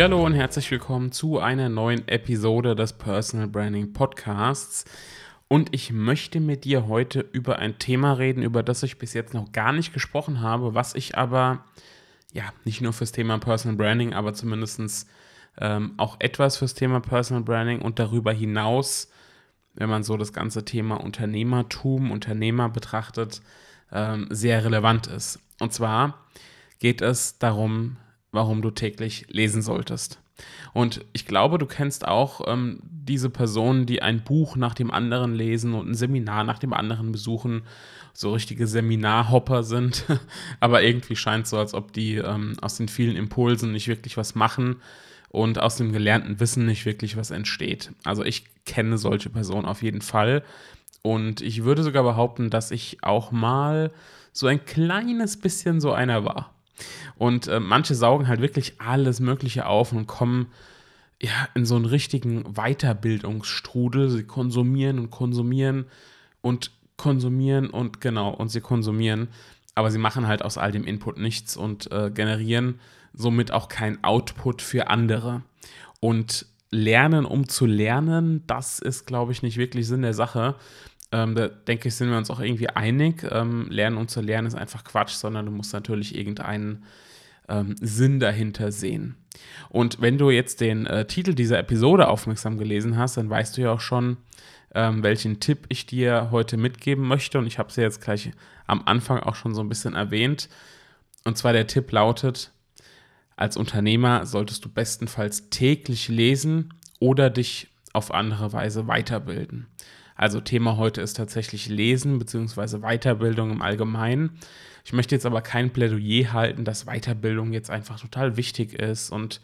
Hallo und herzlich willkommen zu einer neuen Episode des Personal Branding Podcasts. Und ich möchte mit dir heute über ein Thema reden, über das ich bis jetzt noch gar nicht gesprochen habe, was ich aber ja nicht nur fürs Thema Personal Branding, aber zumindest ähm, auch etwas fürs Thema Personal Branding und darüber hinaus, wenn man so das ganze Thema Unternehmertum, Unternehmer betrachtet, ähm, sehr relevant ist. Und zwar geht es darum, warum du täglich lesen solltest. Und ich glaube, du kennst auch ähm, diese Personen, die ein Buch nach dem anderen lesen und ein Seminar nach dem anderen besuchen, so richtige Seminarhopper sind, aber irgendwie scheint es so, als ob die ähm, aus den vielen Impulsen nicht wirklich was machen und aus dem gelernten Wissen nicht wirklich was entsteht. Also ich kenne solche Personen auf jeden Fall und ich würde sogar behaupten, dass ich auch mal so ein kleines bisschen so einer war. Und äh, manche saugen halt wirklich alles Mögliche auf und kommen ja in so einen richtigen Weiterbildungsstrudel. Sie konsumieren und konsumieren und konsumieren und genau, und sie konsumieren. Aber sie machen halt aus all dem Input nichts und äh, generieren somit auch kein Output für andere. Und lernen, um zu lernen, das ist, glaube ich, nicht wirklich Sinn der Sache. Ähm, da denke ich, sind wir uns auch irgendwie einig. Ähm, lernen, um zu lernen, ist einfach Quatsch, sondern du musst natürlich irgendeinen ähm, Sinn dahinter sehen. Und wenn du jetzt den äh, Titel dieser Episode aufmerksam gelesen hast, dann weißt du ja auch schon, ähm, welchen Tipp ich dir heute mitgeben möchte. Und ich habe es ja jetzt gleich am Anfang auch schon so ein bisschen erwähnt. Und zwar der Tipp lautet, als Unternehmer solltest du bestenfalls täglich lesen oder dich auf andere Weise weiterbilden. Also Thema heute ist tatsächlich Lesen bzw. Weiterbildung im Allgemeinen. Ich möchte jetzt aber kein Plädoyer halten, dass Weiterbildung jetzt einfach total wichtig ist und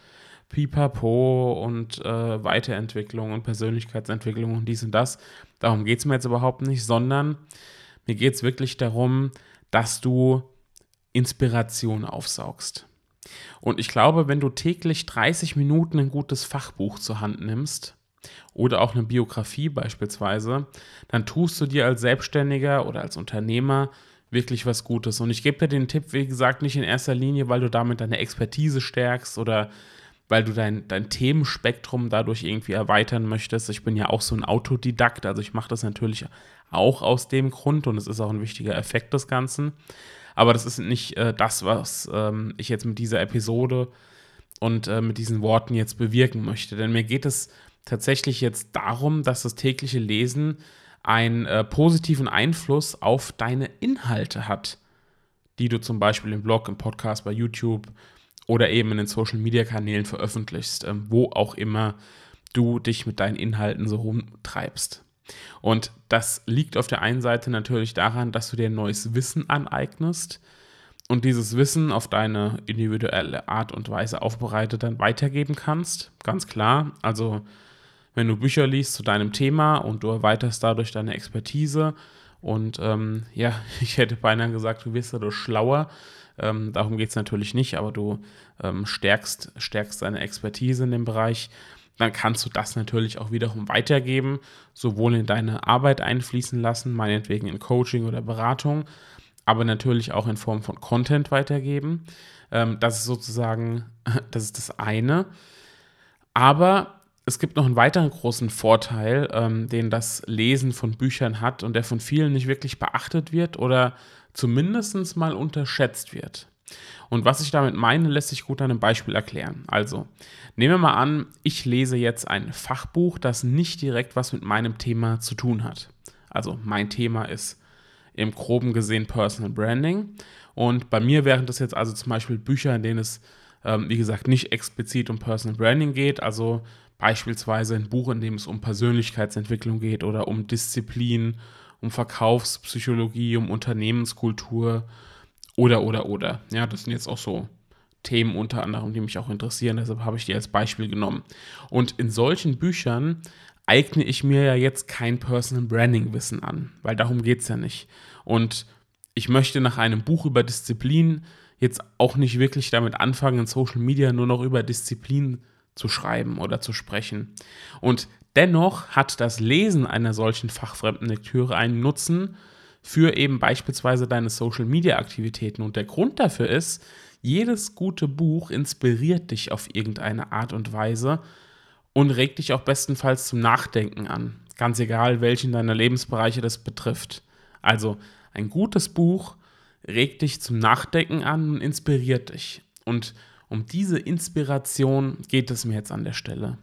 Pipapo und äh, Weiterentwicklung und Persönlichkeitsentwicklung und dies und das. Darum geht es mir jetzt überhaupt nicht, sondern mir geht es wirklich darum, dass du Inspiration aufsaugst. Und ich glaube, wenn du täglich 30 Minuten ein gutes Fachbuch zur Hand nimmst, oder auch eine Biografie beispielsweise, dann tust du dir als Selbstständiger oder als Unternehmer wirklich was Gutes. Und ich gebe dir den Tipp, wie gesagt, nicht in erster Linie, weil du damit deine Expertise stärkst oder weil du dein, dein Themenspektrum dadurch irgendwie erweitern möchtest. Ich bin ja auch so ein Autodidakt, also ich mache das natürlich auch aus dem Grund und es ist auch ein wichtiger Effekt des Ganzen. Aber das ist nicht äh, das, was ähm, ich jetzt mit dieser Episode und äh, mit diesen Worten jetzt bewirken möchte. Denn mir geht es tatsächlich jetzt darum, dass das tägliche Lesen einen äh, positiven Einfluss auf deine Inhalte hat, die du zum Beispiel im Blog, im Podcast, bei YouTube oder eben in den Social Media Kanälen veröffentlichst, äh, wo auch immer du dich mit deinen Inhalten so rumtreibst. Und das liegt auf der einen Seite natürlich daran, dass du dir neues Wissen aneignest und dieses Wissen auf deine individuelle Art und Weise aufbereitet dann weitergeben kannst. Ganz klar. Also wenn du Bücher liest zu deinem Thema und du erweiterst dadurch deine Expertise. Und ähm, ja, ich hätte beinahe gesagt, du wirst dadurch schlauer. Ähm, darum geht es natürlich nicht, aber du ähm, stärkst, stärkst deine Expertise in dem Bereich. Dann kannst du das natürlich auch wiederum weitergeben, sowohl in deine Arbeit einfließen lassen, meinetwegen in Coaching oder Beratung, aber natürlich auch in Form von Content weitergeben. Ähm, das ist sozusagen, das ist das eine. Aber es gibt noch einen weiteren großen Vorteil, ähm, den das Lesen von Büchern hat und der von vielen nicht wirklich beachtet wird oder zumindest mal unterschätzt wird. Und was ich damit meine, lässt sich gut an einem Beispiel erklären. Also, nehmen wir mal an, ich lese jetzt ein Fachbuch, das nicht direkt was mit meinem Thema zu tun hat. Also, mein Thema ist im groben gesehen Personal Branding. Und bei mir wären das jetzt also zum Beispiel Bücher, in denen es, ähm, wie gesagt, nicht explizit um Personal Branding geht, also Beispielsweise ein Buch, in dem es um Persönlichkeitsentwicklung geht oder um Disziplin, um Verkaufspsychologie, um Unternehmenskultur oder, oder, oder. Ja, das sind jetzt auch so Themen unter anderem, die mich auch interessieren. Deshalb habe ich die als Beispiel genommen. Und in solchen Büchern eigne ich mir ja jetzt kein Personal Branding Wissen an, weil darum geht es ja nicht. Und ich möchte nach einem Buch über Disziplin jetzt auch nicht wirklich damit anfangen, in Social Media nur noch über Disziplin zu schreiben oder zu sprechen. Und dennoch hat das Lesen einer solchen fachfremden Lektüre einen Nutzen für eben beispielsweise deine Social Media Aktivitäten. Und der Grund dafür ist, jedes gute Buch inspiriert dich auf irgendeine Art und Weise und regt dich auch bestenfalls zum Nachdenken an. Ganz egal, welchen deiner Lebensbereiche das betrifft. Also ein gutes Buch regt dich zum Nachdenken an und inspiriert dich. Und um diese Inspiration geht es mir jetzt an der Stelle.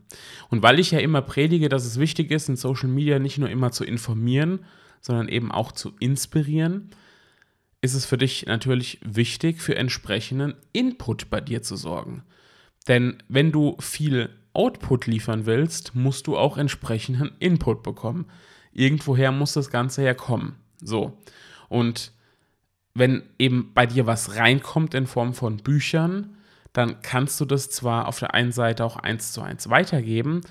Und weil ich ja immer predige, dass es wichtig ist, in Social Media nicht nur immer zu informieren, sondern eben auch zu inspirieren, ist es für dich natürlich wichtig, für entsprechenden Input bei dir zu sorgen. Denn wenn du viel Output liefern willst, musst du auch entsprechenden Input bekommen. Irgendwoher muss das Ganze herkommen. So. Und wenn eben bei dir was reinkommt in Form von Büchern, dann kannst du das zwar auf der einen Seite auch eins zu eins weitergeben,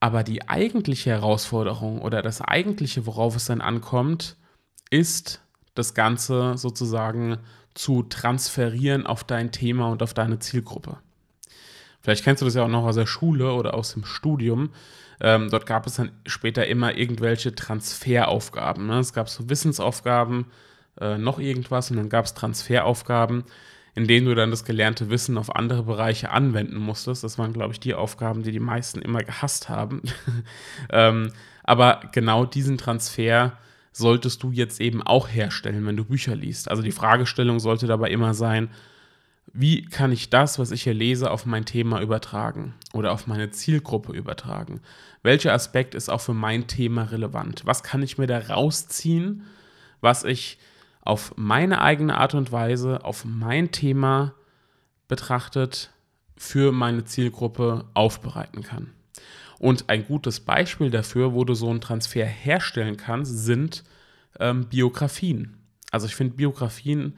aber die eigentliche Herausforderung oder das eigentliche, worauf es dann ankommt, ist das Ganze sozusagen zu transferieren auf dein Thema und auf deine Zielgruppe. Vielleicht kennst du das ja auch noch aus der Schule oder aus dem Studium. Ähm, dort gab es dann später immer irgendwelche Transferaufgaben. Ne? Es gab so Wissensaufgaben, äh, noch irgendwas und dann gab es Transferaufgaben, in denen du dann das gelernte Wissen auf andere Bereiche anwenden musstest. Das waren, glaube ich, die Aufgaben, die die meisten immer gehasst haben. ähm, aber genau diesen Transfer solltest du jetzt eben auch herstellen, wenn du Bücher liest. Also die Fragestellung sollte dabei immer sein, wie kann ich das, was ich hier lese, auf mein Thema übertragen oder auf meine Zielgruppe übertragen? Welcher Aspekt ist auch für mein Thema relevant? Was kann ich mir da rausziehen, was ich auf meine eigene Art und Weise, auf mein Thema betrachtet für meine Zielgruppe aufbereiten kann? Und ein gutes Beispiel dafür, wo du so einen Transfer herstellen kannst, sind ähm, Biografien. Also ich finde Biografien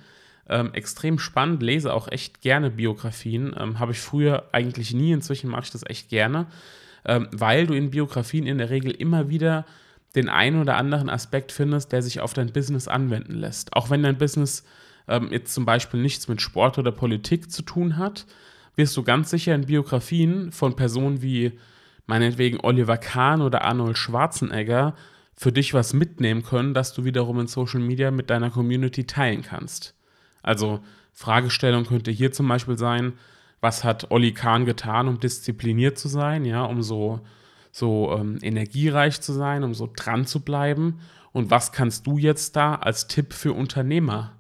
ähm, extrem spannend, lese auch echt gerne Biografien. Ähm, Habe ich früher eigentlich nie, inzwischen mache ich das echt gerne, ähm, weil du in Biografien in der Regel immer wieder den einen oder anderen Aspekt findest, der sich auf dein Business anwenden lässt. Auch wenn dein Business ähm, jetzt zum Beispiel nichts mit Sport oder Politik zu tun hat, wirst du ganz sicher in Biografien von Personen wie meinetwegen Oliver Kahn oder Arnold Schwarzenegger für dich was mitnehmen können, das du wiederum in Social Media mit deiner Community teilen kannst. Also Fragestellung könnte hier zum Beispiel sein, was hat Olli Kahn getan, um diszipliniert zu sein, ja, um so, so ähm, energiereich zu sein, um so dran zu bleiben? Und was kannst du jetzt da als Tipp für Unternehmer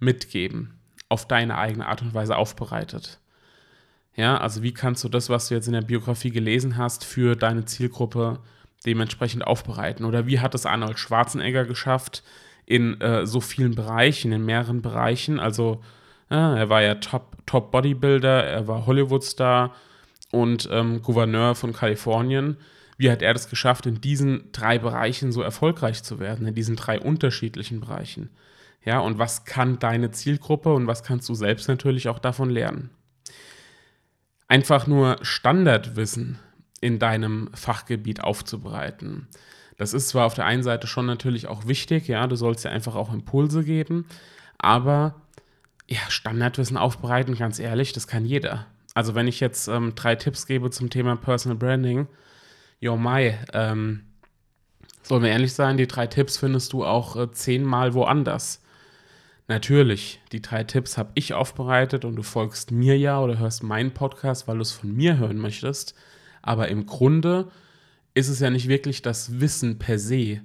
mitgeben, auf deine eigene Art und Weise aufbereitet? Ja, also wie kannst du das, was du jetzt in der Biografie gelesen hast, für deine Zielgruppe dementsprechend aufbereiten? Oder wie hat es Arnold Schwarzenegger geschafft, in äh, so vielen Bereichen, in mehreren Bereichen. Also ja, er war ja Top, Top Bodybuilder, er war Hollywood-Star und ähm, Gouverneur von Kalifornien. Wie hat er das geschafft, in diesen drei Bereichen so erfolgreich zu werden, in diesen drei unterschiedlichen Bereichen? Ja, und was kann deine Zielgruppe und was kannst du selbst natürlich auch davon lernen? Einfach nur Standardwissen in deinem Fachgebiet aufzubereiten das ist zwar auf der einen Seite schon natürlich auch wichtig, ja, du sollst ja einfach auch Impulse geben, aber ja, Standardwissen aufbereiten, ganz ehrlich, das kann jeder. Also wenn ich jetzt ähm, drei Tipps gebe zum Thema Personal Branding, yo mai, ähm, sollen wir ehrlich sein, die drei Tipps findest du auch äh, zehnmal woanders. Natürlich, die drei Tipps habe ich aufbereitet und du folgst mir ja oder hörst meinen Podcast, weil du es von mir hören möchtest. Aber im Grunde ist es ja nicht wirklich das Wissen per se,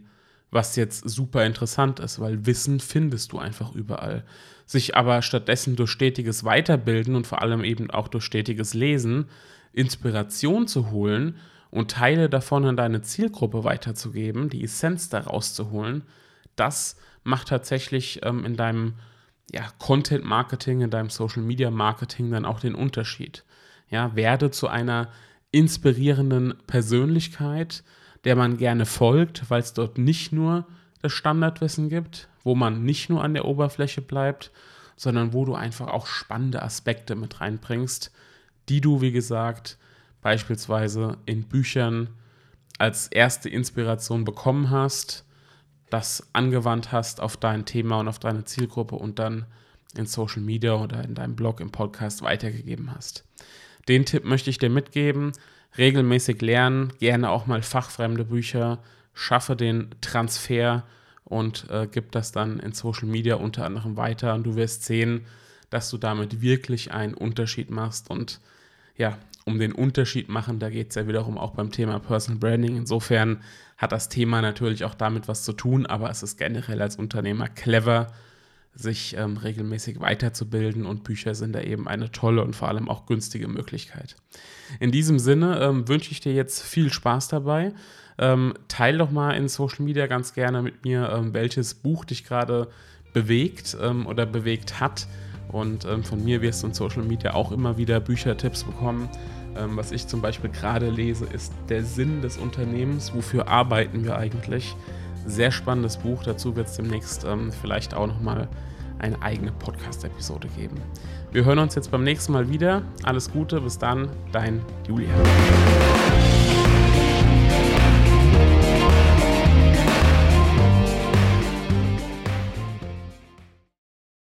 was jetzt super interessant ist, weil Wissen findest du einfach überall. Sich aber stattdessen durch stetiges Weiterbilden und vor allem eben auch durch stetiges Lesen Inspiration zu holen und Teile davon an deine Zielgruppe weiterzugeben, die Essenz daraus zu holen, das macht tatsächlich ähm, in deinem ja, Content Marketing, in deinem Social Media Marketing dann auch den Unterschied. Ja, werde zu einer inspirierenden Persönlichkeit, der man gerne folgt, weil es dort nicht nur das Standardwissen gibt, wo man nicht nur an der Oberfläche bleibt, sondern wo du einfach auch spannende Aspekte mit reinbringst, die du, wie gesagt, beispielsweise in Büchern als erste Inspiration bekommen hast, das angewandt hast auf dein Thema und auf deine Zielgruppe und dann in Social Media oder in deinem Blog, im Podcast weitergegeben hast. Den Tipp möchte ich dir mitgeben. Regelmäßig lernen, gerne auch mal fachfremde Bücher, schaffe den Transfer und äh, gib das dann in Social Media unter anderem weiter und du wirst sehen, dass du damit wirklich einen Unterschied machst und ja, um den Unterschied machen, da geht es ja wiederum auch beim Thema Personal Branding. Insofern hat das Thema natürlich auch damit was zu tun, aber es ist generell als Unternehmer clever, sich ähm, regelmäßig weiterzubilden und Bücher sind da eben eine tolle und vor allem auch günstige Möglichkeit. In diesem Sinne ähm, wünsche ich dir jetzt viel Spaß dabei. Ähm, teil doch mal in Social Media ganz gerne mit mir, ähm, welches Buch dich gerade bewegt ähm, oder bewegt hat. Und ähm, von mir wirst du in Social Media auch immer wieder Büchertipps bekommen. was ich zum Beispiel gerade lese, ist Der Sinn des Unternehmens. Wofür arbeiten wir eigentlich? Sehr spannendes Buch. Dazu wird es demnächst vielleicht auch nochmal eine eigene Podcast-Episode geben. Wir hören uns jetzt beim nächsten Mal wieder. Alles Gute, bis dann, dein Julian.